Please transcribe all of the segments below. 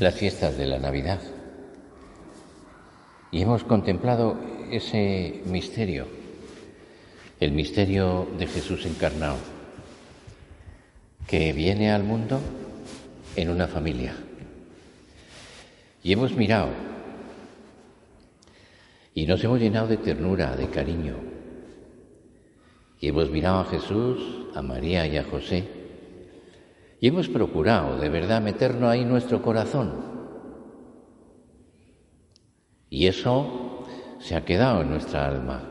las fiestas de la Navidad. Y hemos contemplado ese misterio, el misterio de Jesús encarnado, que viene al mundo en una familia. Y hemos mirado y nos hemos llenado de ternura, de cariño. Y hemos mirado a Jesús, a María y a José y hemos procurado de verdad meternos ahí nuestro corazón. Y eso se ha quedado en nuestra alma.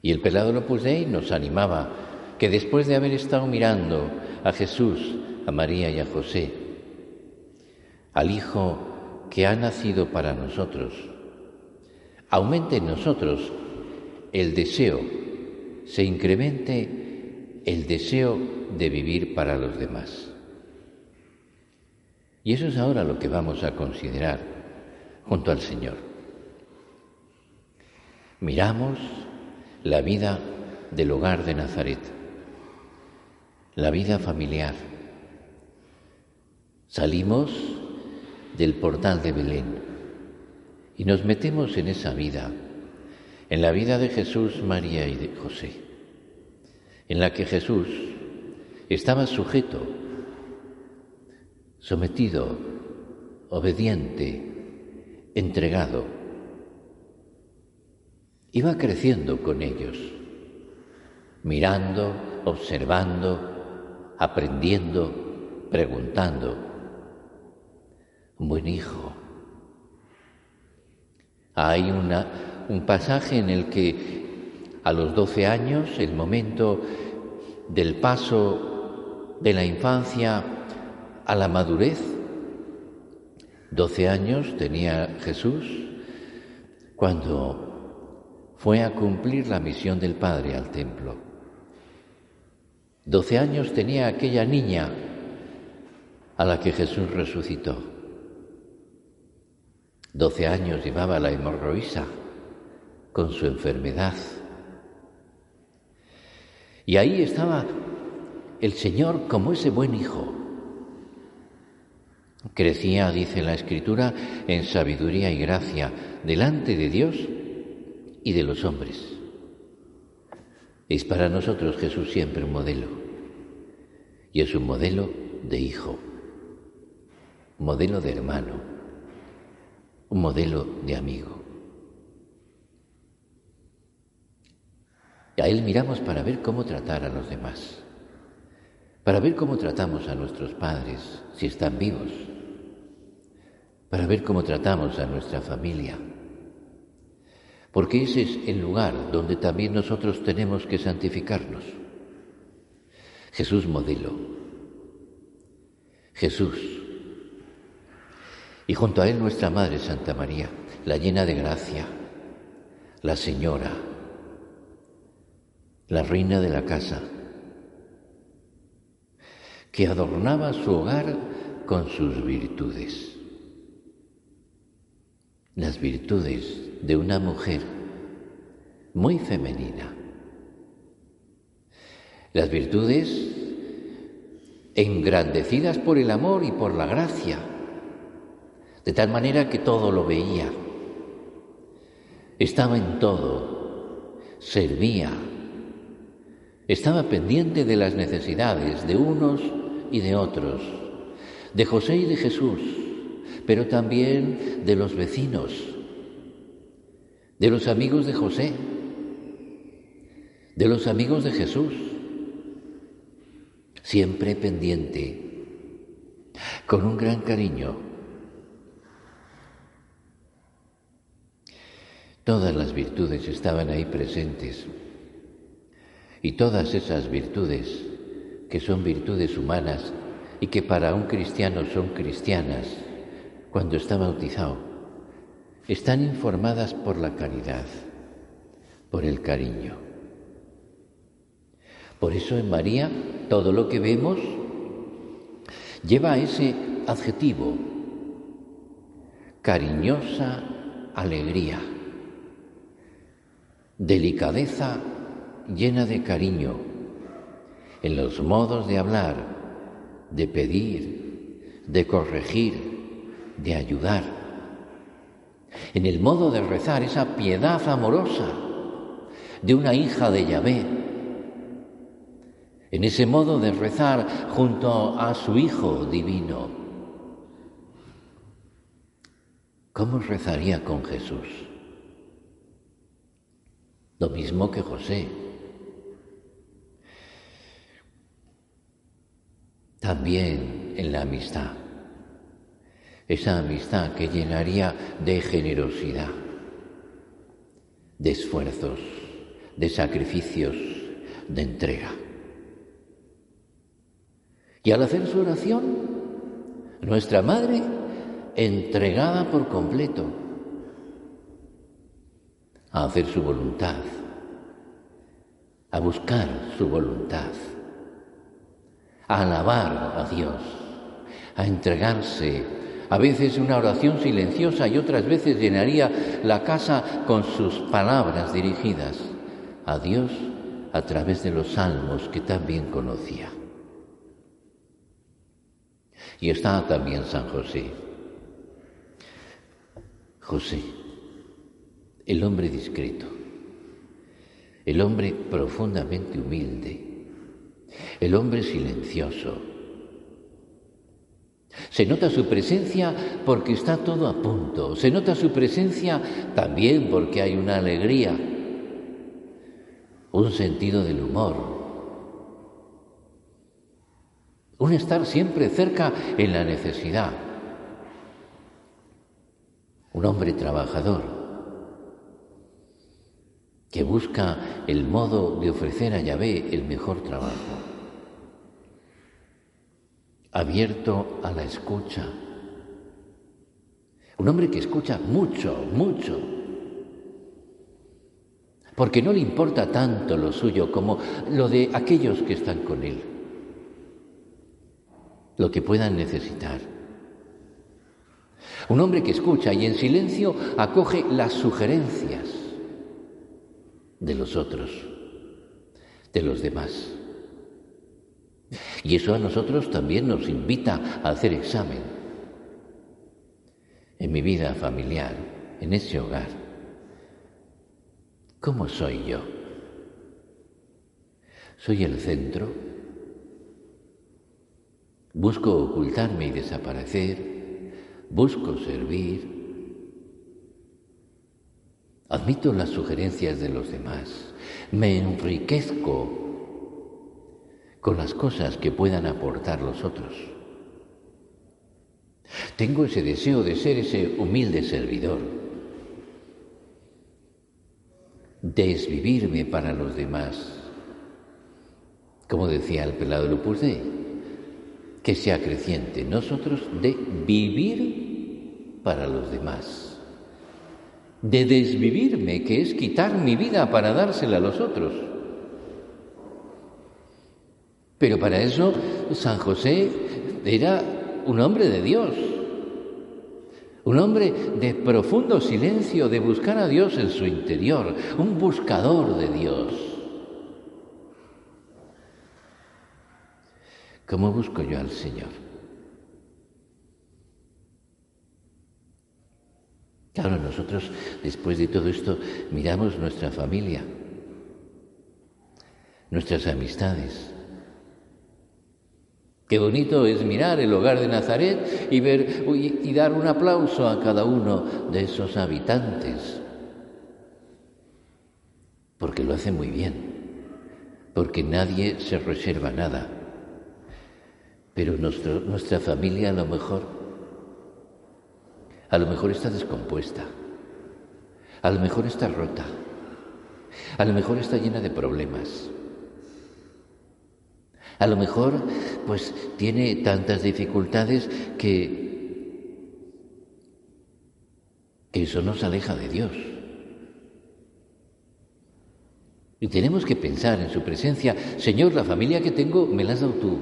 Y el pelado Lopus Dei nos animaba que después de haber estado mirando a Jesús, a María y a José, al Hijo que ha nacido para nosotros, aumente en nosotros el deseo, se incremente el deseo de vivir para los demás. Y eso es ahora lo que vamos a considerar junto al Señor. Miramos la vida del hogar de Nazaret, la vida familiar. Salimos del portal de Belén y nos metemos en esa vida, en la vida de Jesús, María y de José, en la que Jesús estaba sujeto, sometido, obediente, entregado. Iba creciendo con ellos, mirando, observando, aprendiendo, preguntando. Un buen hijo. Hay una, un pasaje en el que a los doce años, el momento del paso de la infancia a la madurez. Doce años tenía Jesús cuando fue a cumplir la misión del Padre al templo. Doce años tenía aquella niña a la que Jesús resucitó. Doce años llevaba la hemorroísa con su enfermedad. Y ahí estaba el Señor como ese buen hijo. Crecía, dice la Escritura, en sabiduría y gracia delante de Dios y de los hombres. Es para nosotros Jesús siempre un modelo. Y es un modelo de hijo, modelo de hermano, un modelo de amigo. A Él miramos para ver cómo tratar a los demás para ver cómo tratamos a nuestros padres si están vivos, para ver cómo tratamos a nuestra familia, porque ese es el lugar donde también nosotros tenemos que santificarnos. Jesús modelo, Jesús, y junto a él nuestra Madre Santa María, la llena de gracia, la Señora, la reina de la casa, que adornaba su hogar con sus virtudes. Las virtudes de una mujer muy femenina. Las virtudes engrandecidas por el amor y por la gracia, de tal manera que todo lo veía, estaba en todo, servía, estaba pendiente de las necesidades de unos y de otros, de José y de Jesús, pero también de los vecinos, de los amigos de José, de los amigos de Jesús, siempre pendiente, con un gran cariño. Todas las virtudes estaban ahí presentes y todas esas virtudes, que son virtudes humanas y que para un cristiano son cristianas, cuando está bautizado, están informadas por la caridad, por el cariño. Por eso en María todo lo que vemos lleva ese adjetivo, cariñosa alegría, delicadeza llena de cariño, en los modos de hablar, de pedir, de corregir, de ayudar, en el modo de rezar esa piedad amorosa de una hija de Yahvé, en ese modo de rezar junto a su Hijo divino. ¿Cómo rezaría con Jesús? Lo mismo que José. También en la amistad. Esa amistad que llenaría de generosidad, de esfuerzos, de sacrificios, de entrega. Y al hacer su oración, nuestra Madre, entregada por completo a hacer su voluntad, a buscar su voluntad, a alabar a Dios, a entregarse. A veces una oración silenciosa y otras veces llenaría la casa con sus palabras dirigidas a Dios a través de los salmos que también conocía. Y está también San José. José, el hombre discreto, el hombre profundamente humilde, el hombre silencioso. Se nota su presencia porque está todo a punto, se nota su presencia también porque hay una alegría, un sentido del humor, un estar siempre cerca en la necesidad. Un hombre trabajador que busca el modo de ofrecer a Yahvé el mejor trabajo. Abierto a la escucha. Un hombre que escucha mucho, mucho. Porque no le importa tanto lo suyo como lo de aquellos que están con él lo que puedan necesitar. Un hombre que escucha y en silencio acoge las sugerencias de los otros, de los demás. Y eso a nosotros también nos invita a hacer examen en mi vida familiar, en ese hogar. ¿Cómo soy yo? ¿Soy el centro? Busco ocultarme y desaparecer, busco servir. Admito las sugerencias de los demás, me enriquezco con las cosas que puedan aportar los otros. Tengo ese deseo de ser ese humilde servidor, desvivirme para los demás, como decía el pelado Lupus Dei que sea creciente, nosotros de vivir para los demás, de desvivirme, que es quitar mi vida para dársela a los otros. Pero para eso San José era un hombre de Dios, un hombre de profundo silencio, de buscar a Dios en su interior, un buscador de Dios. ¿Cómo busco yo al Señor? Claro, nosotros después de todo esto miramos nuestra familia, nuestras amistades. Qué bonito es mirar el hogar de Nazaret y ver y dar un aplauso a cada uno de esos habitantes. Porque lo hace muy bien. Porque nadie se reserva nada. Pero nuestra familia a lo mejor, a lo mejor está descompuesta. A lo mejor está rota. A lo mejor está llena de problemas. A lo mejor, pues tiene tantas dificultades que, eso nos aleja de Dios. Y tenemos que pensar en su presencia, Señor, la familia que tengo me la has dado tú.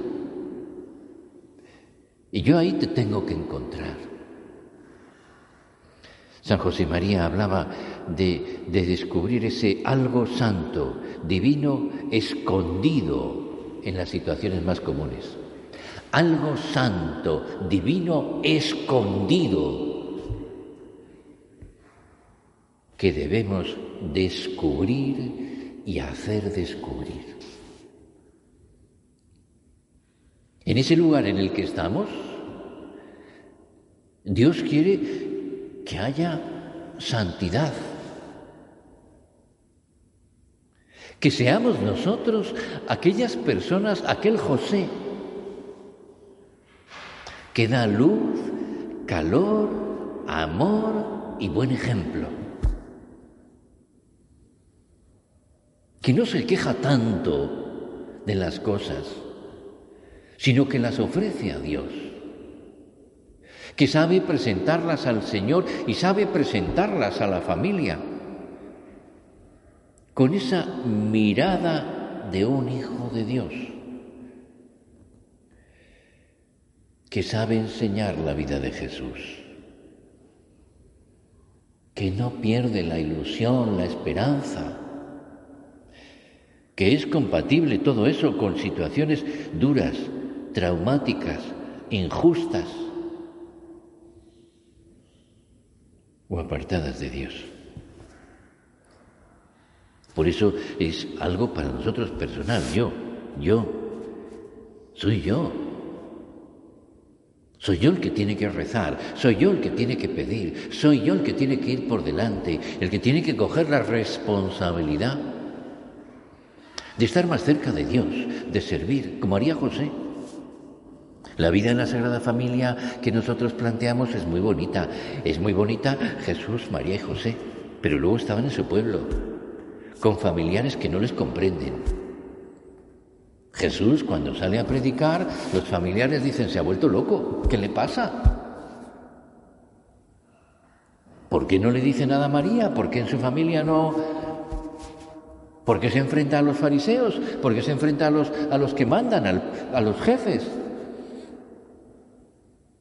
Y yo ahí te tengo que encontrar. San José María hablaba de, de descubrir ese algo santo, divino, escondido en las situaciones más comunes. Algo santo, divino, escondido, que debemos descubrir y hacer descubrir. En ese lugar en el que estamos, Dios quiere que haya santidad, que seamos nosotros aquellas personas, aquel José, que da luz, calor, amor y buen ejemplo. Que no se queja tanto de las cosas, sino que las ofrece a Dios. Que sabe presentarlas al Señor y sabe presentarlas a la familia con esa mirada de un hijo de Dios que sabe enseñar la vida de Jesús, que no pierde la ilusión, la esperanza, que es compatible todo eso con situaciones duras, traumáticas, injustas o apartadas de Dios. Por eso es algo para nosotros personal. Yo, yo, soy yo. Soy yo el que tiene que rezar, soy yo el que tiene que pedir, soy yo el que tiene que ir por delante, el que tiene que coger la responsabilidad de estar más cerca de Dios, de servir, como haría José. La vida en la Sagrada Familia que nosotros planteamos es muy bonita, es muy bonita Jesús, María y José, pero luego estaban en su pueblo, con familiares que no les comprenden. Jesús cuando sale a predicar, los familiares dicen, se ha vuelto loco, ¿qué le pasa? ¿Por qué no le dice nada a María? ¿Por qué en su familia no... ¿Por qué se enfrenta a los fariseos? ¿Por qué se enfrenta a los, a los que mandan, a los jefes?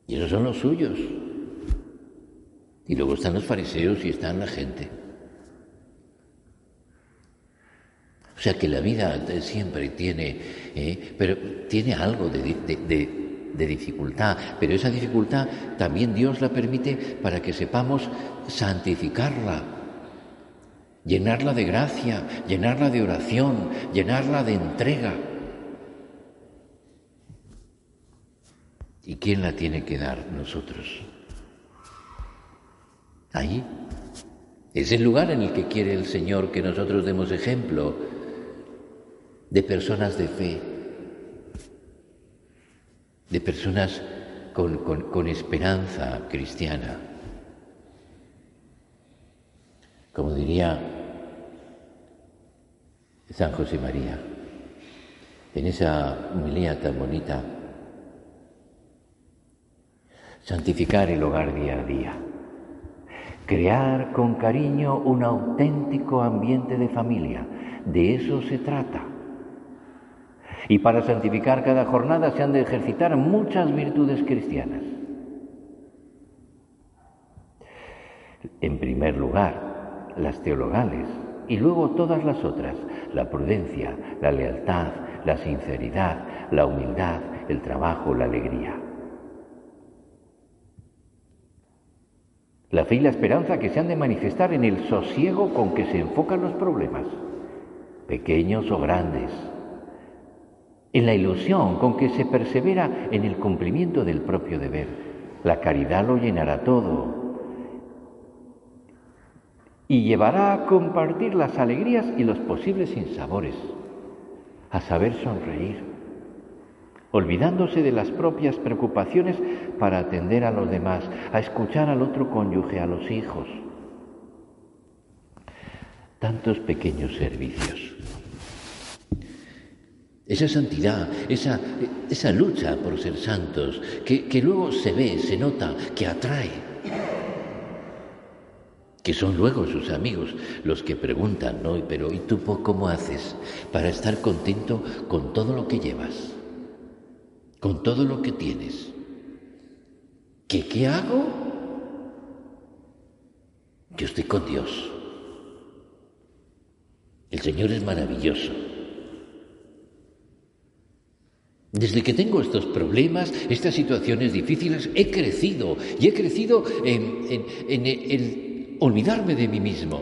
Y esos son los suyos. Y luego están los fariseos y están la gente. O sea que la vida siempre tiene, eh, pero tiene algo de, de dificultad, pero esa dificultad también Dios la permite para que sepamos santificarla, llenarla de gracia, llenarla de oración, llenarla de entrega. ¿Y quién la tiene que dar? Nosotros. Ahí. Es el lugar en el que quiere el Señor que nosotros demos ejemplo de personas de fe, de personas con, esperanza cristiana. Como diría San José María, en esa humilía tan bonita, santificar el hogar día a día, crear con cariño un auténtico ambiente de familia, de eso se trata. Y para santificar cada jornada se han de ejercitar muchas virtudes cristianas. En primer lugar, las teologales y luego todas las otras, la prudencia, la lealtad, la sinceridad, la humildad, el trabajo, la alegría. La fe y la esperanza que se han de manifestar en el sosiego con que se enfocan los problemas, pequeños o grandes, en la ilusión con que se persevera en el cumplimiento del propio deber. La caridad lo llenará todo y llevará a compartir las alegrías y los posibles sinsabores, a saber sonreír, olvidándose de las propias preocupaciones para atender a los demás, a escuchar al otro cónyuge, a los hijos. Tantos pequeños servicios. Esa santidad, esa, esa lucha por ser santos, que, que luego se ve, se nota, que atrae que son luego sus amigos los que preguntan, ¿no? Pero ¿y tú cómo haces para estar contento con todo lo que llevas? Con todo lo que tienes. ¿Qué, qué hago? Yo estoy con Dios. El Señor es maravilloso. Desde que tengo estos problemas, estas situaciones difíciles, he crecido y he crecido en, el olvidarme de mí mismo.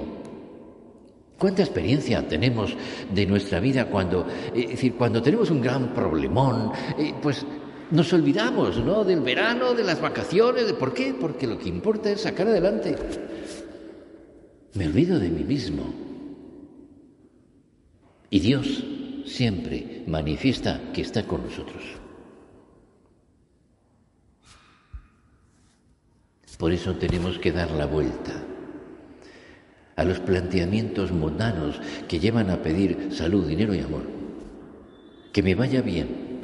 ¿Cuánta experiencia tenemos de nuestra vida cuando, eh, decir, cuando tenemos un gran problemón, eh, pues nos olvidamos, ¿no? Del verano, de las vacaciones, de por qué? Porque lo que importa es sacar adelante. Me olvido de mí mismo. Y Dios siempre manifiesta que está con nosotros. Por eso tenemos que dar la vuelta a los planteamientos mundanos que llevan a pedir salud, dinero y amor. Que me vaya bien,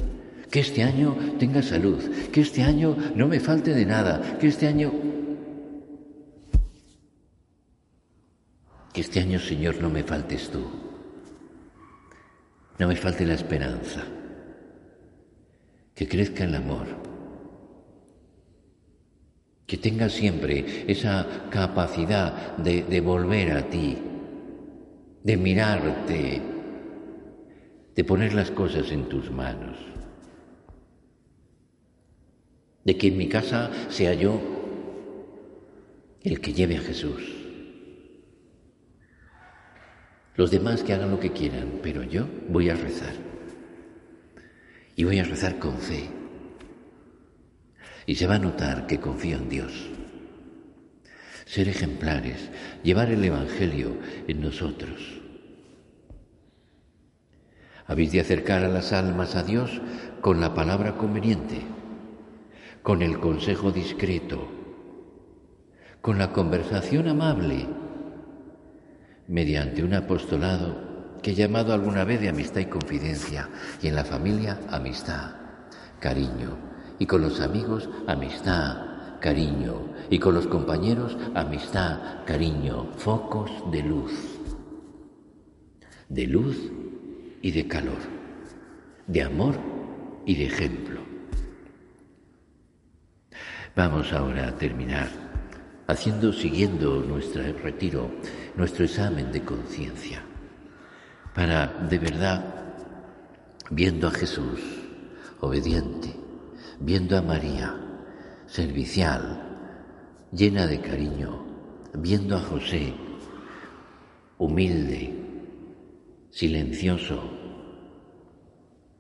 que este año tenga salud, que este año no me falte de nada, que este año... Que este año, Señor, no me faltes tú, no me falte la esperanza, que crezca el amor. Que tengas siempre esa capacidad de, volver a ti, de mirarte, de poner las cosas en tus manos, de que en mi casa sea yo el que lleve a Jesús. Los demás que hagan lo que quieran, pero yo voy a rezar. Y voy a rezar con fe y se va a notar que confío en Dios. Ser ejemplares, llevar el Evangelio en nosotros. Habéis de acercar a las almas a Dios con la palabra conveniente, con el consejo discreto, con la conversación amable, mediante un apostolado que he llamado alguna vez de amistad y confidencia, y en la familia amistad, cariño, y con los amigos amistad, cariño, y con los compañeros amistad, cariño, focos de luz, de luz y de calor, de amor y de ejemplo. Vamos ahora a terminar haciendo, siguiendo nuestro retiro, nuestro examen de conciencia, para de verdad, viendo a Jesús, obediente, viendo a María, servicial, llena de cariño, viendo a José, humilde, silencioso,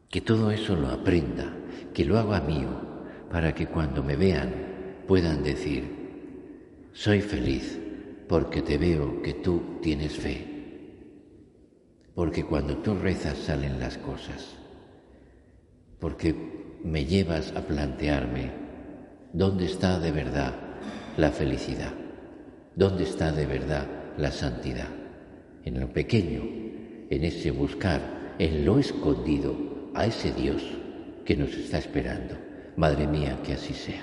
que todo eso lo aprenda, que lo haga mío, para que cuando me vean puedan decir, soy feliz porque te veo que tú tienes fe, porque cuando tú rezas salen las cosas, porque me llevas a plantearme dónde está de verdad la felicidad, dónde está de verdad la santidad. En lo pequeño, en ese buscar, en lo escondido, a ese Dios que nos está esperando. Madre mía, que así sea.